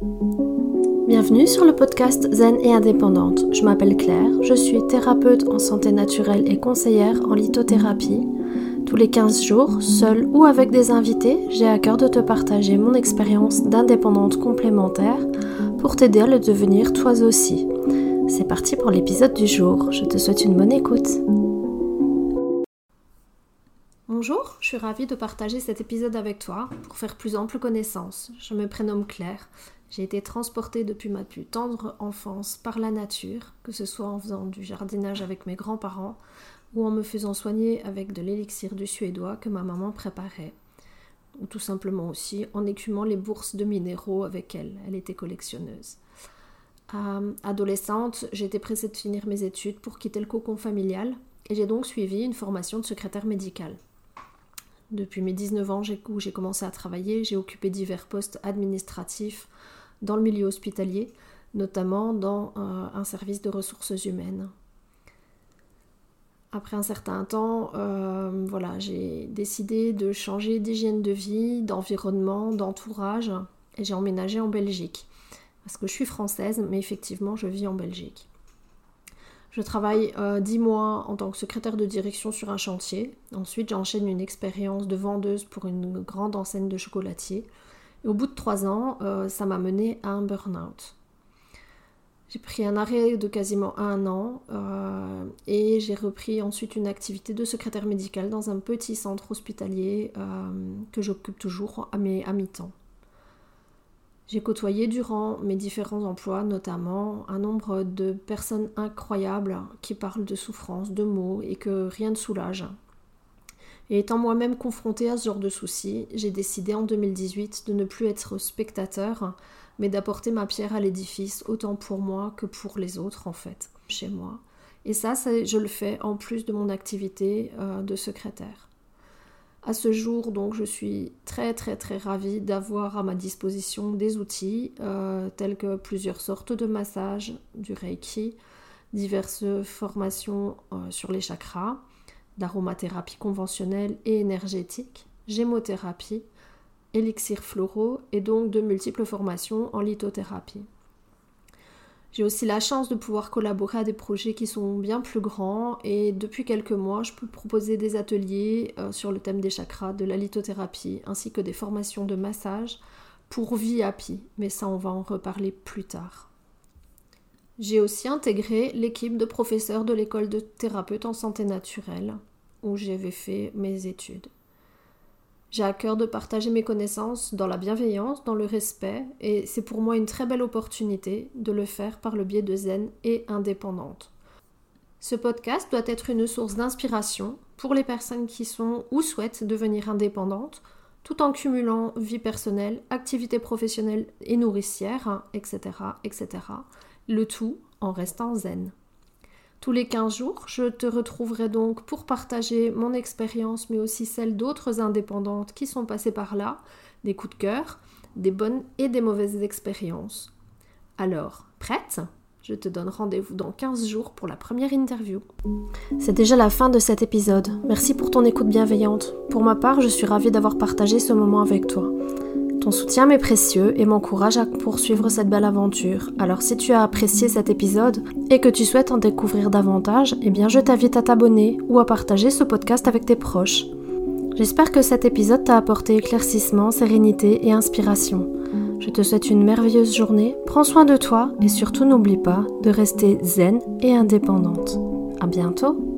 Bienvenue sur le podcast Zen et indépendante. Je m'appelle Claire, je suis thérapeute en santé naturelle et conseillère en lithothérapie. Tous les 15 jours, seule ou avec des invités, j'ai à cœur de te partager mon expérience d'indépendante complémentaire pour t'aider à le devenir toi aussi. C'est parti pour l'épisode du jour. Je te souhaite une bonne écoute. Bonjour, je suis ravie de partager cet épisode avec toi pour faire plus ample connaissance. Je me prénomme Claire. J'ai été transportée depuis ma plus tendre enfance par la nature, que ce soit en faisant du jardinage avec mes grands-parents ou en me faisant soigner avec de l'élixir du suédois que ma maman préparait, ou tout simplement aussi en écumant les bourses de minéraux avec elle. Elle était collectionneuse. Euh, adolescente, j'étais pressée de finir mes études pour quitter le cocon familial et j'ai donc suivi une formation de secrétaire médical. Depuis mes 19 ans où j'ai commencé à travailler, j'ai occupé divers postes administratifs dans le milieu hospitalier, notamment dans euh, un service de ressources humaines. Après un certain temps, euh, voilà, j'ai décidé de changer d'hygiène de vie, d'environnement, d'entourage, et j'ai emménagé en Belgique. Parce que je suis française, mais effectivement, je vis en Belgique. Je travaille euh, dix 10 mois en tant que secrétaire de direction sur un chantier. Ensuite, j'enchaîne une expérience de vendeuse pour une grande enseigne de chocolatier. Au bout de 3 ans, euh, ça m'a mené à un burn-out. J'ai pris un arrêt de quasiment un an euh, et j'ai repris ensuite une activité de secrétaire médical dans un petit centre hospitalier que j'occupe toujours à, à mi-temps. J'ai côtoyé durant mes différents emplois notamment un nombre de personnes incroyables qui parlent de souffrance, de maux et que rien ne soulage. Et étant moi-même confrontée à ce genre de soucis, j'ai décidé en 2018 de ne plus être spectateur, mais d'apporter ma pierre à l'édifice, autant pour moi que pour les autres en fait, chez moi. Et ça, je le fais en plus de mon activité euh, de secrétaire. À ce jour, donc, je suis très très très ravie d'avoir à ma disposition des outils euh, tels que plusieurs sortes de massages, du Reiki, diverses formations euh, sur les chakras, d'aromathérapie conventionnelle et énergétique, gémothérapie, élixirs floraux et donc de multiples formations en lithothérapie. J'ai aussi la chance de pouvoir collaborer à des projets qui sont bien plus grands et depuis quelques mois, je peux proposer des ateliers euh, sur le thème des chakras, de la lithothérapie, ainsi que des formations de massage pour happy, mais ça on va en reparler plus tard. J'ai aussi intégré l'équipe de professeurs de l'école de thérapeute en santé naturelle où j'avais fait mes études. J'ai à cœur de partager mes connaissances dans la bienveillance, dans le respect, et c'est pour moi une très belle opportunité de le faire par le biais de zen et indépendante. Ce podcast doit être une source d'inspiration pour les personnes qui sont ou souhaitent devenir indépendantes, tout en cumulant vie personnelle, activité professionnelle et nourricière, etc., etc. Le tout en restant zen. Tous les 15 jours, je te retrouverai donc pour partager mon expérience, mais aussi celle d'autres indépendantes qui sont passées par là, des coups de cœur, des bonnes et des mauvaises expériences. Alors, prête? Je te donne rendez-vous dans 15 jours pour la première interview. C'est déjà la fin de cet épisode. Merci pour ton écoute bienveillante. Pour ma part, je suis ravie d'avoir partagé ce moment avec toi. Ton soutien m'est précieux et m'encourage à poursuivre cette belle aventure. Alors si tu as apprécié cet épisode et que tu souhaites en découvrir davantage, eh bien je t'invite à t'abonner ou à partager ce podcast avec tes proches. J'espère que cet épisode t'a apporté éclaircissement, sérénité et inspiration. Je te souhaite une merveilleuse journée, prends soin de toi et surtout n'oublie pas de rester zen et indépendante. À bientôt!